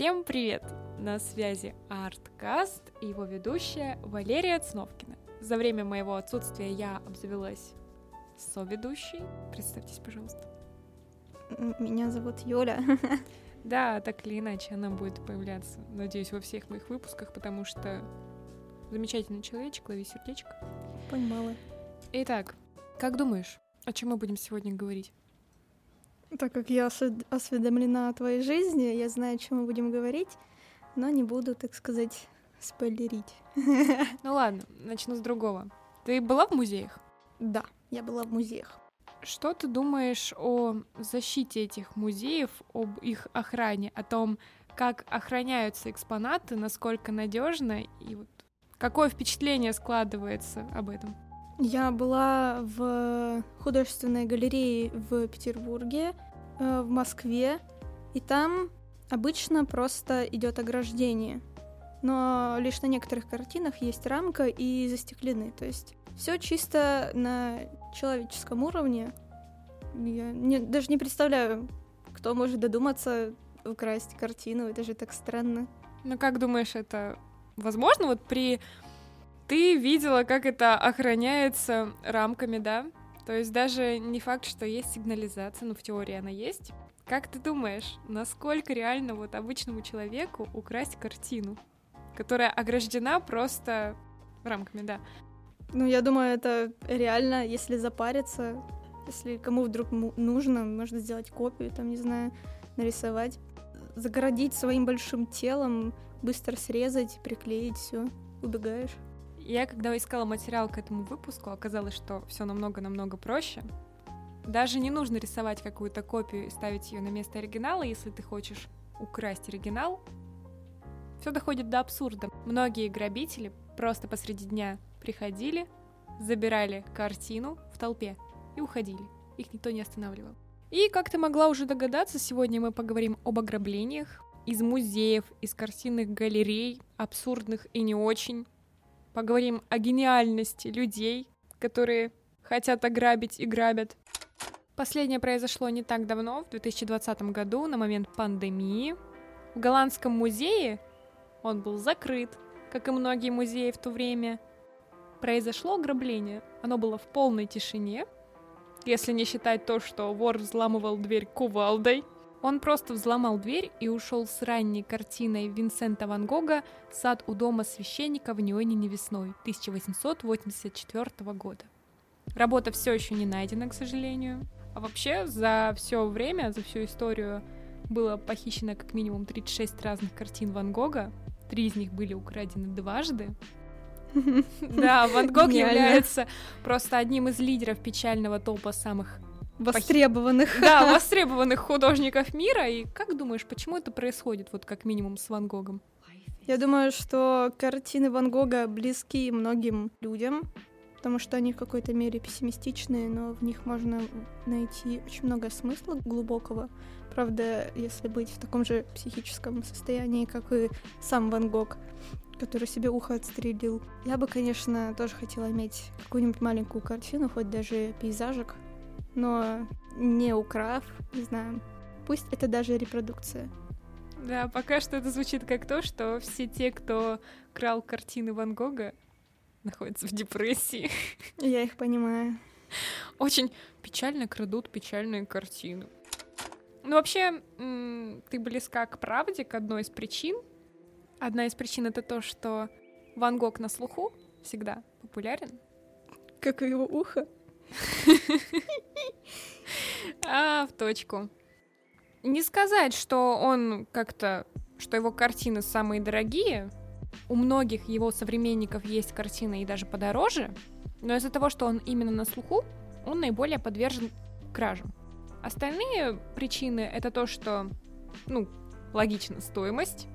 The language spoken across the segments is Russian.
Всем привет! На связи Арткаст и его ведущая Валерия Цновкина. За время моего отсутствия я обзавелась соведущей. Представьтесь, пожалуйста. Меня зовут Юля. Да, так или иначе, она будет появляться, надеюсь, во всех моих выпусках, потому что замечательный человечек, лови сердечко. Понимала. Итак, как думаешь, о чем мы будем сегодня говорить? Так как я осведомлена о твоей жизни, я знаю, о чем мы будем говорить, но не буду, так сказать, спойлерить. Ну ладно, начну с другого. Ты была в музеях? Да, я была в музеях. Что ты думаешь о защите этих музеев, об их охране, о том, как охраняются экспонаты, насколько надежно и вот какое впечатление складывается об этом? Я была в художественной галерее в Петербурге, э, в Москве, и там обычно просто идет ограждение. Но лишь на некоторых картинах есть рамка и застеклены. То есть все чисто на человеческом уровне. Я не, даже не представляю, кто может додуматься украсть картину. Это же так странно. Ну как думаешь, это возможно вот при ты видела, как это охраняется рамками, да? То есть даже не факт, что есть сигнализация, но в теории она есть. Как ты думаешь, насколько реально вот обычному человеку украсть картину, которая ограждена просто рамками, да? Ну, я думаю, это реально, если запариться, если кому вдруг нужно, можно сделать копию, там, не знаю, нарисовать, загородить своим большим телом, быстро срезать, приклеить, все, убегаешь. Я, когда искала материал к этому выпуску, оказалось, что все намного-намного проще. Даже не нужно рисовать какую-то копию и ставить ее на место оригинала, если ты хочешь украсть оригинал. Все доходит до абсурда. Многие грабители просто посреди дня приходили, забирали картину в толпе и уходили. Их никто не останавливал. И, как ты могла уже догадаться, сегодня мы поговорим об ограблениях из музеев, из картинных галерей, абсурдных и не очень, Поговорим о гениальности людей, которые хотят ограбить и грабят. Последнее произошло не так давно, в 2020 году, на момент пандемии. В Голландском музее он был закрыт, как и многие музеи в то время. Произошло ограбление. Оно было в полной тишине, если не считать то, что вор взламывал дверь кувалдой — он просто взломал дверь и ушел с ранней картиной Винсента Ван Гога «Сад у дома священника в Ньюэнине весной» 1884 года. Работа все еще не найдена, к сожалению. А вообще за все время, за всю историю было похищено как минимум 36 разных картин Ван Гога. Три из них были украдены дважды. Да, Ван Гог является просто одним из лидеров печального топа самых Востребованных. Да, востребованных художников мира. И как думаешь, почему это происходит, вот как минимум с Ван Гогом? Я думаю, что картины Ван Гога близки многим людям, потому что они в какой-то мере пессимистичные, но в них можно найти очень много смысла глубокого. Правда, если быть в таком же психическом состоянии, как и сам Ван Гог, который себе ухо отстрелил. Я бы, конечно, тоже хотела иметь какую-нибудь маленькую картину, хоть даже пейзажик, но не украв, не знаю, пусть это даже репродукция. Да, пока что это звучит как то, что все те, кто крал картины Ван Гога, находятся в депрессии. Я их понимаю. Очень печально крадут печальные картины. Ну, вообще, ты близка к правде, к одной из причин. Одна из причин — это то, что Ван Гог на слуху всегда популярен. Как и его ухо. А, в точку. Не сказать, что он как-то, что его картины самые дорогие. У многих его современников есть картины и даже подороже, но из-за того, что он именно на слуху, он наиболее подвержен кражам. Остальные причины это то, что, ну, логично, стоимость.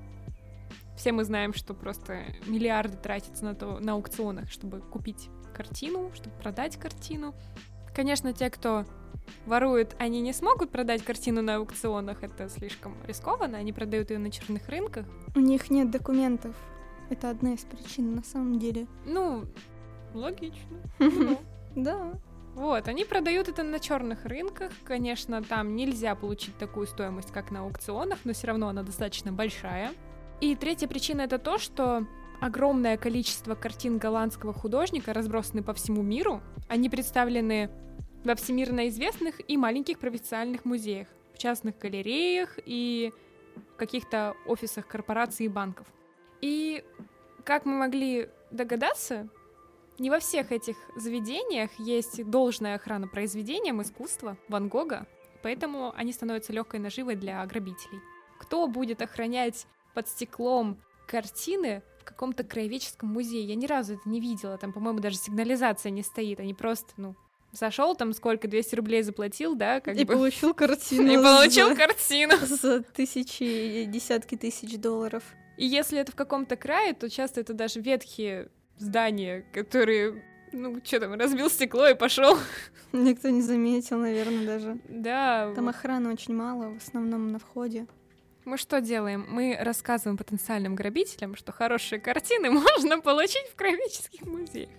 Все мы знаем, что просто миллиарды тратятся на, то, на аукционах, чтобы купить картину, чтобы продать картину. Конечно, те, кто ворует, они не смогут продать картину на аукционах, это слишком рискованно, они продают ее на черных рынках. У них нет документов. Это одна из причин на самом деле. Ну, логично. Да. Вот, они продают это на черных рынках. Конечно, там нельзя получить такую стоимость, как на аукционах, но все равно она достаточно большая. И третья причина это то, что огромное количество картин голландского художника разбросаны по всему миру. Они представлены во всемирно известных и маленьких провинциальных музеях, в частных галереях и каких-то офисах корпораций и банков. И как мы могли догадаться, не во всех этих заведениях есть должная охрана произведениям искусства Ван Гога, поэтому они становятся легкой наживой для грабителей. Кто будет охранять под стеклом картины в каком-то краеведческом музее? Я ни разу это не видела, там, по-моему, даже сигнализация не стоит, они просто, ну, зашел там сколько, 200 рублей заплатил, да, как и бы. получил картину. И получил картину. За тысячи, десятки тысяч долларов. И если это в каком-то крае, то часто это даже ветхие здания, которые, ну, что там, разбил стекло и пошел. Никто не заметил, наверное, даже. Да. Там охраны очень мало, в основном на входе. Мы что делаем? Мы рассказываем потенциальным грабителям, что хорошие картины можно получить в краеведческих музеях.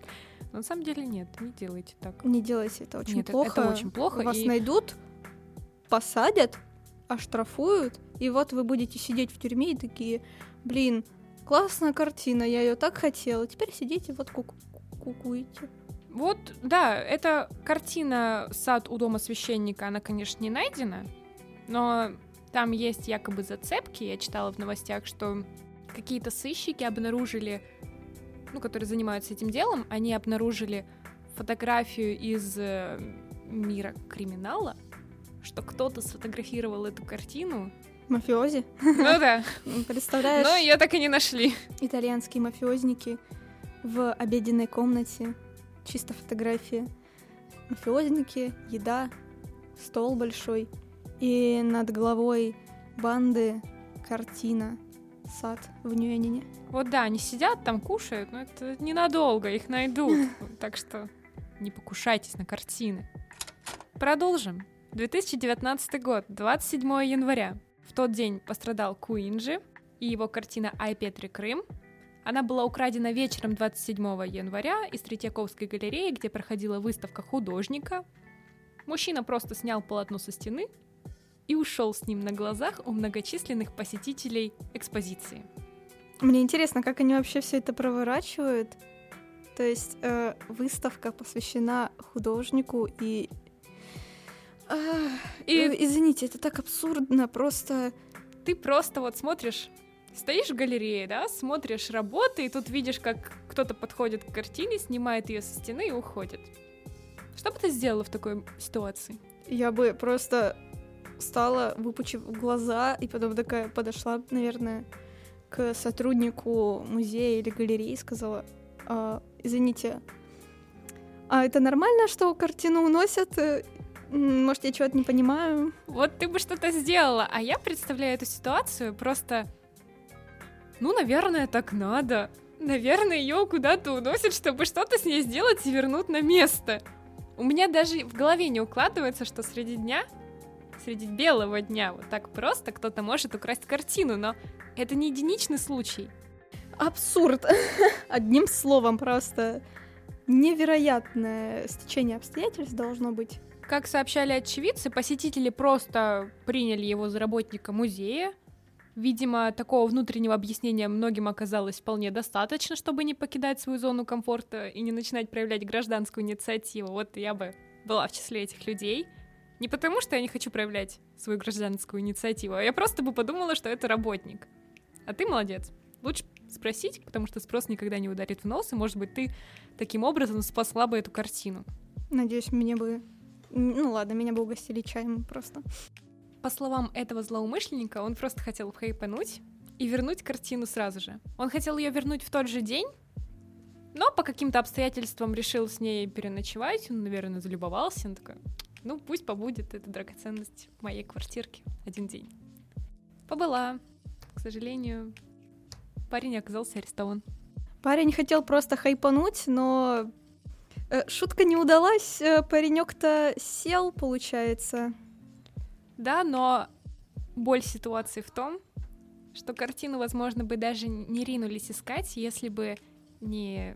Но на самом деле нет, не делайте так. Не делайте это очень Нет, плохо. это очень плохо, Вас и- найдут, посадят, оштрафуют, и вот вы будете сидеть в тюрьме и такие, блин, классная картина, я ее так хотела. Теперь сидите, вот ку- кукуете. Вот, да, эта картина «Сад у дома священника», она, конечно, не найдена, но там есть якобы зацепки. Я читала в новостях, что какие-то сыщики обнаружили, ну, которые занимаются этим делом, они обнаружили фотографию из э, мира криминала, что кто-то сфотографировал эту картину. Мафиози. Ну да, Представляешь, но ее так и не нашли. итальянские мафиозники в обеденной комнате. Чисто фотография. Мафиозники, еда, стол большой. И над головой банды картина «Сад в Нюэнине». Вот да, они сидят там, кушают, но это ненадолго, их найдут. Так что не покушайтесь на картины. Продолжим. 2019 год, 27 января. В тот день пострадал Куинджи и его картина «Ай Петри Крым». Она была украдена вечером 27 января из Третьяковской галереи, где проходила выставка художника. Мужчина просто снял полотно со стены и ушел с ним на глазах у многочисленных посетителей экспозиции. Мне интересно, как они вообще все это проворачивают. То есть э, выставка посвящена художнику и... А, И- э, Извините, это так абсурдно, просто... ты просто вот смотришь, стоишь в галерее, да, смотришь работы, и тут видишь, как кто-то подходит к картине, снимает ее со стены и уходит. Что бы ты сделала в такой ситуации? Я бы просто стала, выпучив глаза, и потом такая подошла, наверное, к сотруднику музея или галереи и сказала, «А, извините, а это нормально, что картину уносят? Э, Может, я чего-то не понимаю? Вот ты бы что-то сделала, а я представляю эту ситуацию просто... Ну, наверное, так надо. Наверное, ее куда-то уносят, чтобы что-то с ней сделать и вернуть на место. У меня даже в голове не укладывается, что среди дня, среди белого дня, вот так просто кто-то может украсть картину, но это не единичный случай. Абсурд! Одним словом, просто невероятное стечение обстоятельств должно быть. Как сообщали очевидцы, посетители просто приняли его за работника музея. Видимо, такого внутреннего объяснения многим оказалось вполне достаточно, чтобы не покидать свою зону комфорта и не начинать проявлять гражданскую инициативу. Вот я бы была в числе этих людей. Не потому, что я не хочу проявлять свою гражданскую инициативу, а я просто бы подумала, что это работник. А ты молодец. Лучше спросить, потому что спрос никогда не ударит в нос, и, может быть, ты таким образом спасла бы эту картину. Надеюсь, мне бы... Ну ладно, меня бы угостили чаем просто. По словам этого злоумышленника, он просто хотел хайпануть и вернуть картину сразу же. Он хотел ее вернуть в тот же день, но по каким-то обстоятельствам решил с ней переночевать. Он, наверное, залюбовался. Он такой, ну, пусть побудет эта драгоценность в моей квартирке один день. Побыла. К сожалению, парень оказался арестован. Парень хотел просто хайпануть, но э, шутка не удалась. Э, Паренек-то сел, получается. Да, но боль ситуации в том, что картину, возможно, бы даже не ринулись искать, если бы не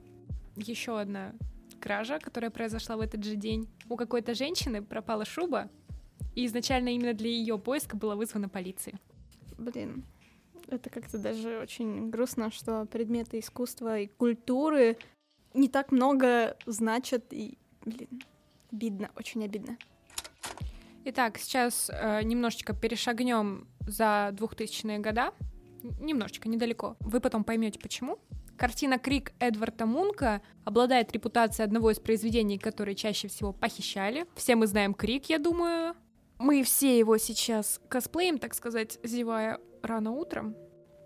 еще одна кража, которая произошла в этот же день. У какой-то женщины пропала шуба, и изначально именно для ее поиска была вызвана полиция. Блин, это как-то даже очень грустно, что предметы искусства и культуры не так много значат, и, блин, обидно, очень обидно. Итак, сейчас э, немножечко перешагнем за 2000-е года, немножечко, недалеко. Вы потом поймете, почему. Картина «Крик» Эдварда Мунка обладает репутацией одного из произведений, которые чаще всего похищали. Все мы знаем «Крик», я думаю. Мы все его сейчас косплеим, так сказать, зевая рано утром.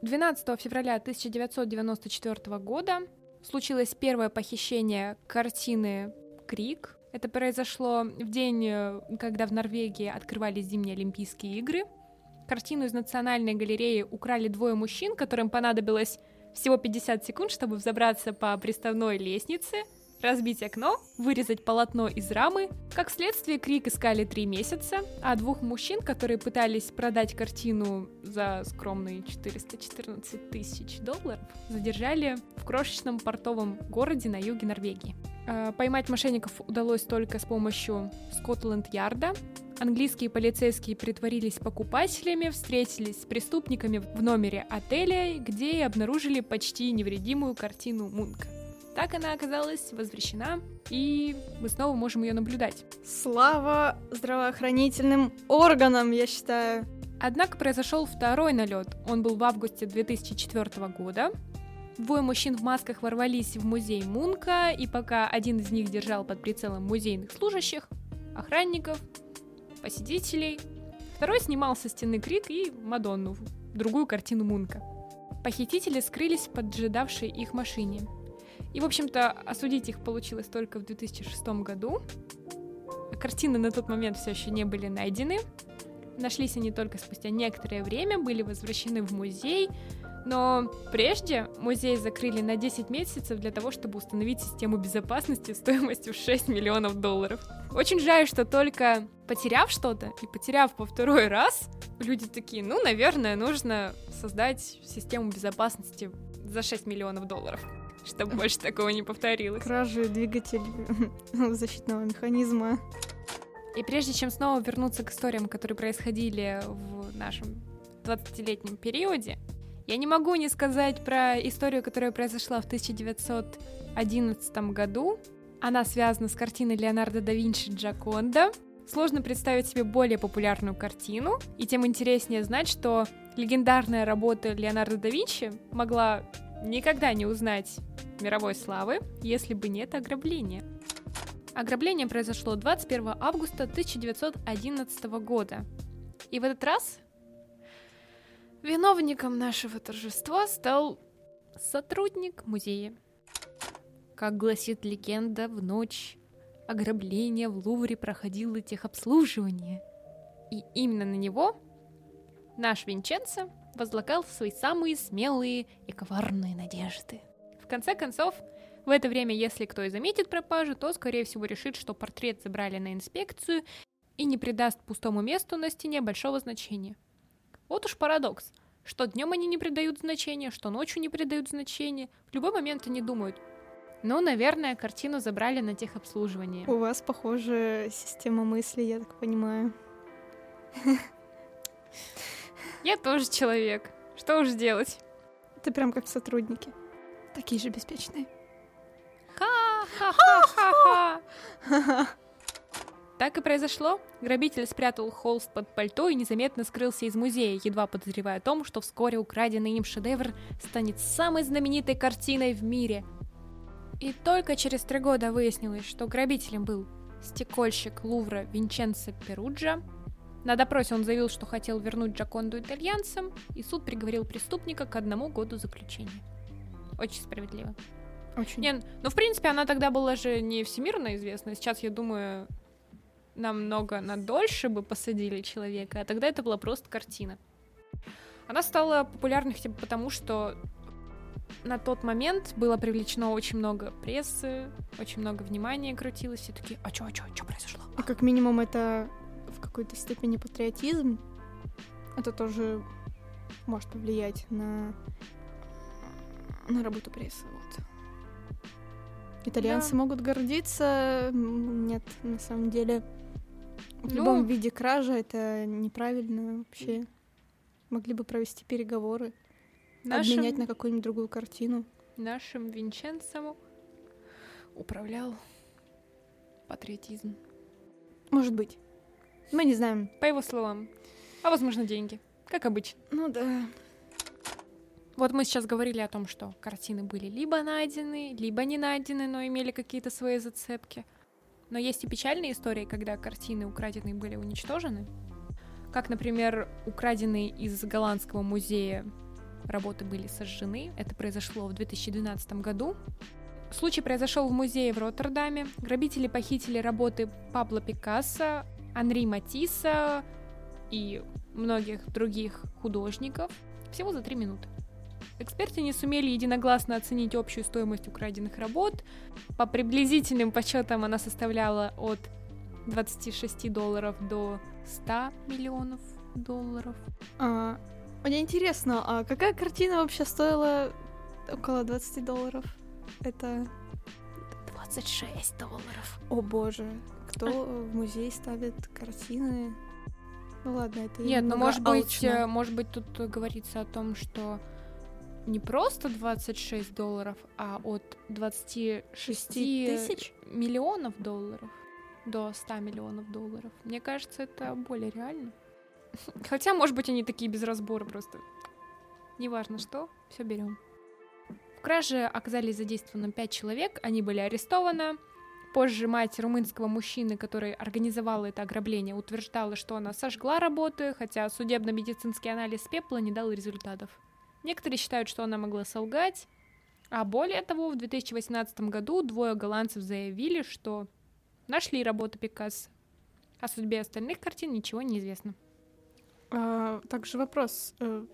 12 февраля 1994 года случилось первое похищение картины «Крик». Это произошло в день, э, когда в Норвегии открывались зимние Олимпийские игры. Картину из Национальной галереи украли двое мужчин, которым понадобилось всего 50 секунд, чтобы взобраться по приставной лестнице, разбить окно, вырезать полотно из рамы. Как следствие, Крик искали три месяца, а двух мужчин, которые пытались продать картину за скромные 414 тысяч долларов, задержали в крошечном портовом городе на юге Норвегии. Э, поймать мошенников удалось только с помощью Скотланд-Ярда. Английские полицейские притворились покупателями, встретились с преступниками в номере отеля, где и обнаружили почти невредимую картину Мунка. Так она оказалась возвращена, и мы снова можем ее наблюдать. Слава здравоохранительным органам, я считаю. Однако произошел второй налет. Он был в августе 2004 года. Двое мужчин в масках ворвались в музей Мунка, и пока один из них держал под прицелом музейных служащих, охранников, посетителей, второй снимал со стены Крик и Мадонну, другую картину Мунка. Похитители скрылись в поджидавшей их машине. И, в общем-то, осудить их получилось только в 2006 году. Картины на тот момент все еще не были найдены. Нашлись они только спустя некоторое время, были возвращены в музей, но прежде музей закрыли на 10 месяцев для того, чтобы установить систему безопасности стоимостью в 6 миллионов долларов. Очень жаль, что только потеряв что-то и потеряв по второй раз, люди такие, ну, наверное, нужно создать систему безопасности за 6 миллионов долларов чтобы больше такого не повторилось. Кражи двигатель защитного механизма. И прежде чем снова вернуться к историям, которые происходили в нашем 20-летнем периоде, я не могу не сказать про историю, которая произошла в 1911 году. Она связана с картиной Леонардо да Винчи «Джаконда». Сложно представить себе более популярную картину, и тем интереснее знать, что легендарная работа Леонардо да Винчи могла никогда не узнать мировой славы, если бы нет ограбления. Ограбление произошло 21 августа 1911 года. И в этот раз Виновником нашего торжества стал сотрудник музея. Как гласит легенда, в ночь ограбления в Лувре проходило техобслуживание. И именно на него наш Винченцо возлагал свои самые смелые и коварные надежды. В конце концов, в это время, если кто и заметит пропажу, то, скорее всего, решит, что портрет забрали на инспекцию и не придаст пустому месту на стене большого значения. Вот уж парадокс, что днем они не придают значения, что ночью не придают значения. В любой момент они думают, ну, наверное, картину забрали на техобслуживание. У вас, похоже, система мысли, я так понимаю. Я тоже человек. Что уж делать? Ты прям как сотрудники. Такие же беспечные. Ха-ха-ха-ха-ха. Так и произошло. Грабитель спрятал холст под пальто и незаметно скрылся из музея, едва подозревая о том, что вскоре украденный им шедевр станет самой знаменитой картиной в мире. И только через три года выяснилось, что грабителем был стекольщик Лувра Винченцо Перуджа. На допросе он заявил, что хотел вернуть Джаконду итальянцам, и суд приговорил преступника к одному году заключения. Очень справедливо. Очень. Не, ну, в принципе, она тогда была же не всемирно известна. Сейчас, я думаю, намного на дольше бы посадили человека, а тогда это была просто картина. Она стала популярной хотя бы потому, что на тот момент было привлечено очень много прессы, очень много внимания крутилось, все такие, а чё, а чё, чё произошло? А как минимум это в какой-то степени патриотизм. Это тоже может повлиять на, на работу прессы. Вот. Итальянцы Да. могут гордиться. Нет, на самом деле. В Ну. любом виде кража это неправильно вообще. Могли бы провести переговоры, Нашим, обменять на какую-нибудь другую картину. нашим Винченцем управлял патриотизм. Может быть. Мы не знаем. По его словам. А возможно, деньги. Как обычно. Ну да. Вот мы сейчас говорили о том, что картины были либо найдены, либо не найдены, но имели какие-то свои зацепки. Но есть и печальные истории, когда картины украденные были уничтожены. Как, например, украденные из голландского музея работы были сожжены. Это произошло в 2012 году. Случай произошел в музее в Роттердаме. Грабители похитили работы Пабло Пикассо, Анри Матисса и многих других художников всего за три минуты. Эксперты не сумели единогласно оценить общую стоимость украденных работ. По приблизительным подсчетам она составляла от 26 долларов до 100 миллионов долларов. А, мне интересно, а какая картина вообще стоила около 20 долларов? Это... 26 долларов. О боже, кто в музей ставит картины? Ну ладно, это Нет, ну немного может быть, алчно. э, может быть тут говорится о том, что не просто 26 долларов, а от 26 Шести тысяч? миллионов долларов до 100 миллионов долларов. Мне кажется, это более реально. Хотя, может быть, они такие без разбора просто. Неважно что, все берем. В краже оказались задействованы 5 человек, они были арестованы. Позже мать румынского мужчины, который организовал это ограбление, утверждала, что она сожгла работы, хотя судебно-медицинский анализ пепла не дал результатов. Некоторые считают, что она могла солгать, а более того, в 2018 году двое голландцев заявили, что нашли работы Пикассо. О судьбе остальных картин ничего не известно. А, также вопрос. э,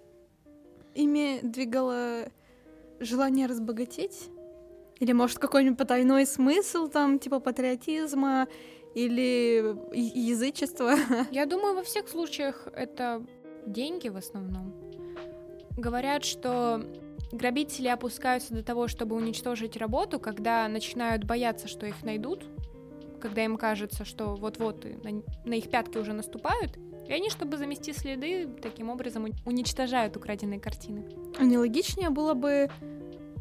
Ими двигало желание разбогатеть? Или, может, какой-нибудь потайной смысл там, типа патриотизма или язычества? Я думаю, во всех случаях это деньги в основном. Говорят, что грабители опускаются до того, чтобы уничтожить работу, когда начинают бояться, что их найдут, когда им кажется, что вот-вот на, на их пятки уже наступают, и они, чтобы замести следы, таким образом уничтожают украденные картины. А не логичнее было бы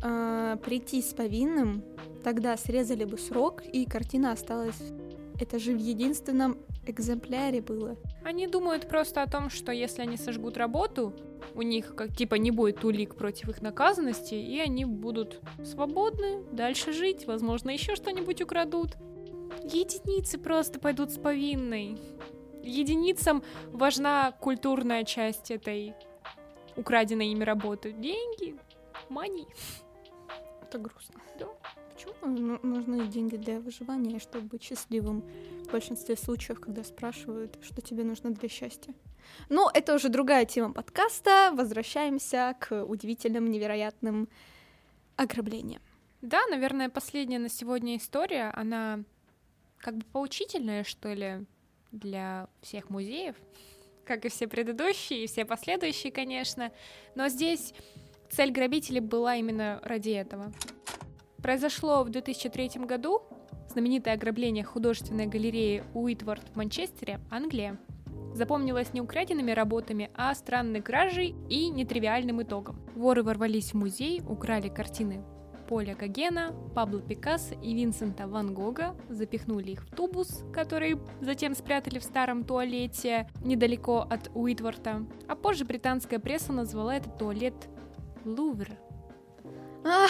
а, прийти с повинным, тогда срезали бы срок, и картина осталась. Это же в единственном экземпляре было. Они думают просто о том, что если они сожгут работу, у них как типа не будет улик против их наказанности, и они будут свободны, дальше жить, возможно, еще что-нибудь украдут. Единицы просто пойдут с повинной. Единицам важна культурная часть этой украденной ими работы. Деньги, money. Это грустно. Да. Почему ну- нужны деньги для выживания, чтобы быть счастливым? В большинстве случаев, когда спрашивают, что тебе нужно для счастья. Ну, это уже другая тема подкаста. Возвращаемся к удивительным, невероятным ограблениям. Да, наверное, последняя на сегодня история, она как бы поучительная, что ли, для всех музеев, как и все предыдущие, и все последующие, конечно. Но здесь цель грабителей была именно ради этого. Произошло в 2003 году знаменитое ограбление художественной галереи Уитворд в Манчестере, Англия. Запомнилось не украденными работами, а странной кражей и нетривиальным итогом. Воры ворвались в музей, украли картины Поля Гогена, Пабло Пикассо и Винсента Ван Гога, запихнули их в тубус, который затем спрятали в старом туалете недалеко от Уитворта. А позже британская пресса назвала этот туалет Лувр. А,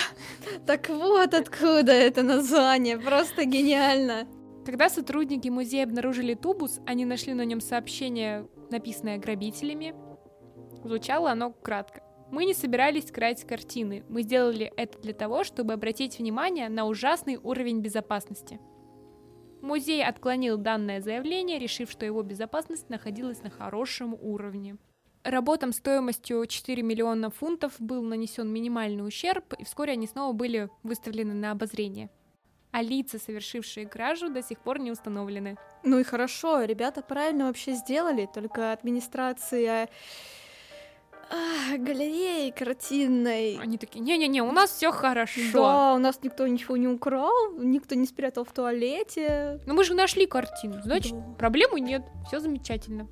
так вот откуда это название. Просто гениально. Когда сотрудники музея обнаружили тубус, они нашли на нем сообщение, написанное грабителями. Звучало оно кратко. Мы не собирались красть картины. Мы сделали это для того, чтобы обратить внимание на ужасный уровень безопасности. Музей отклонил данное заявление, решив, что его безопасность находилась на хорошем уровне. Работам стоимостью 4 миллиона фунтов был нанесен минимальный ущерб, и вскоре они снова были выставлены на обозрение. А лица, совершившие кражу, до сих пор не установлены. Ну и хорошо, ребята правильно вообще сделали, только администрация а, галереей картинной. Они такие, не-не-не, у нас все хорошо. Да, у нас никто ничего не украл, никто не спрятал в туалете. Но мы же нашли картину, значит, Да. проблемы нет, все замечательно.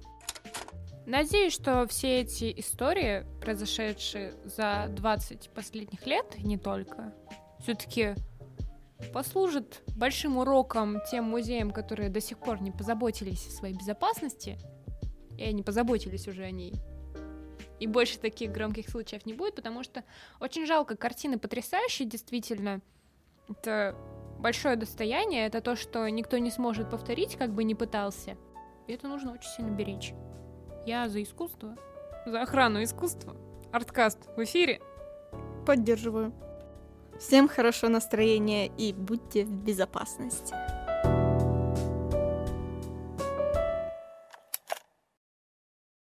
Надеюсь, что все эти истории, произошедшие за 20 последних лет, и не только, все-таки послужат большим уроком тем музеям, которые до сих пор не позаботились о своей безопасности, и они позаботились уже о ней. И больше таких громких случаев не будет, потому что очень жалко, картины потрясающие, действительно. Это большое достояние, это то, что никто не сможет повторить, как бы ни пытался. И это нужно очень сильно беречь. Я за искусство, за охрану искусства. Арткаст в эфире. Поддерживаю. Всем хорошего настроения и будьте в безопасности.